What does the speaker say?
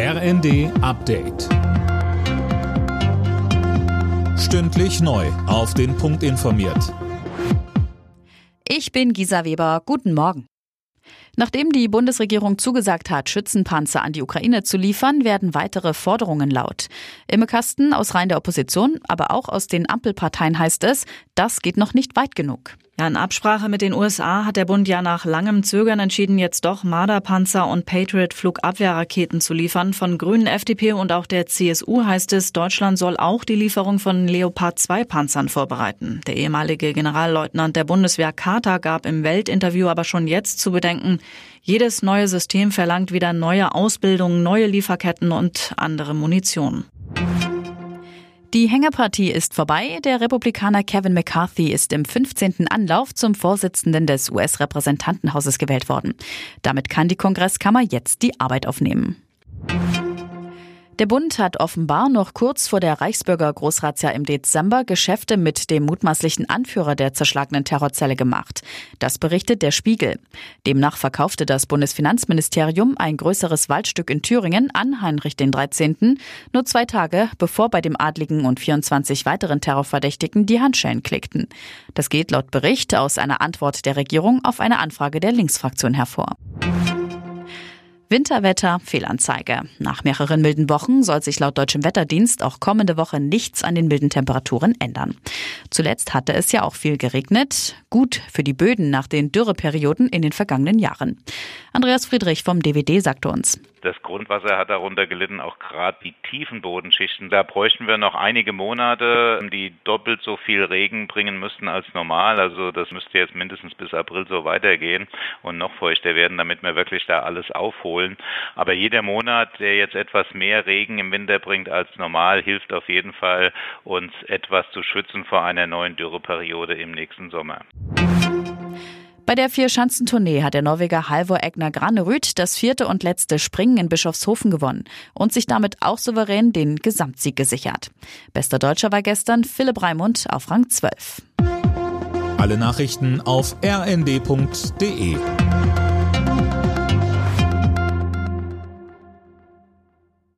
RND Update. Stündlich neu. Auf den Punkt informiert. Ich bin Gisa Weber. Guten Morgen. Nachdem die Bundesregierung zugesagt hat, Schützenpanzer an die Ukraine zu liefern, werden weitere Forderungen laut. Im Kasten aus Reihen der Opposition, aber auch aus den Ampelparteien heißt es, das geht noch nicht weit genug. Ja, in Absprache mit den USA hat der Bund ja nach langem Zögern entschieden, jetzt doch Marderpanzer und Patriot-Flugabwehrraketen zu liefern. Von Grünen, FDP und auch der CSU heißt es, Deutschland soll auch die Lieferung von Leopard 2 Panzern vorbereiten. Der ehemalige Generalleutnant der Bundeswehr Carter gab im Weltinterview aber schon jetzt zu bedenken, jedes neue System verlangt wieder neue Ausbildung, neue Lieferketten und andere Munition. Die Hängepartie ist vorbei. Der Republikaner Kevin McCarthy ist im 15. Anlauf zum Vorsitzenden des US-Repräsentantenhauses gewählt worden. Damit kann die Kongresskammer jetzt die Arbeit aufnehmen. Der Bund hat offenbar noch kurz vor der Reichsbürger Großratsjahr im Dezember Geschäfte mit dem mutmaßlichen Anführer der zerschlagenen Terrorzelle gemacht. Das berichtet der Spiegel. Demnach verkaufte das Bundesfinanzministerium ein größeres Waldstück in Thüringen an Heinrich den 13. nur zwei Tage bevor bei dem Adligen und 24 weiteren Terrorverdächtigen die Handschellen klickten. Das geht laut Bericht aus einer Antwort der Regierung auf eine Anfrage der Linksfraktion hervor. Winterwetter, Fehlanzeige. Nach mehreren milden Wochen soll sich laut deutschem Wetterdienst auch kommende Woche nichts an den milden Temperaturen ändern. Zuletzt hatte es ja auch viel geregnet. Gut für die Böden nach den Dürreperioden in den vergangenen Jahren. Andreas Friedrich vom DWD sagte uns. Das Grundwasser hat darunter gelitten, auch gerade die tiefen Bodenschichten. Da bräuchten wir noch einige Monate, die doppelt so viel Regen bringen müssten als normal. Also das müsste jetzt mindestens bis April so weitergehen und noch feuchter werden, damit wir wirklich da alles aufholen. Aber jeder Monat, der jetzt etwas mehr Regen im Winter bringt als normal, hilft auf jeden Fall, uns etwas zu schützen vor einer neuen Dürreperiode im nächsten Sommer. Bei der Vier-Schanzentournee hat der Norweger Halvor Egner Granerüth das vierte und letzte Springen in Bischofshofen gewonnen und sich damit auch souverän den Gesamtsieg gesichert. Bester Deutscher war gestern Philipp Raimund auf Rang 12. Alle Nachrichten auf rnd.de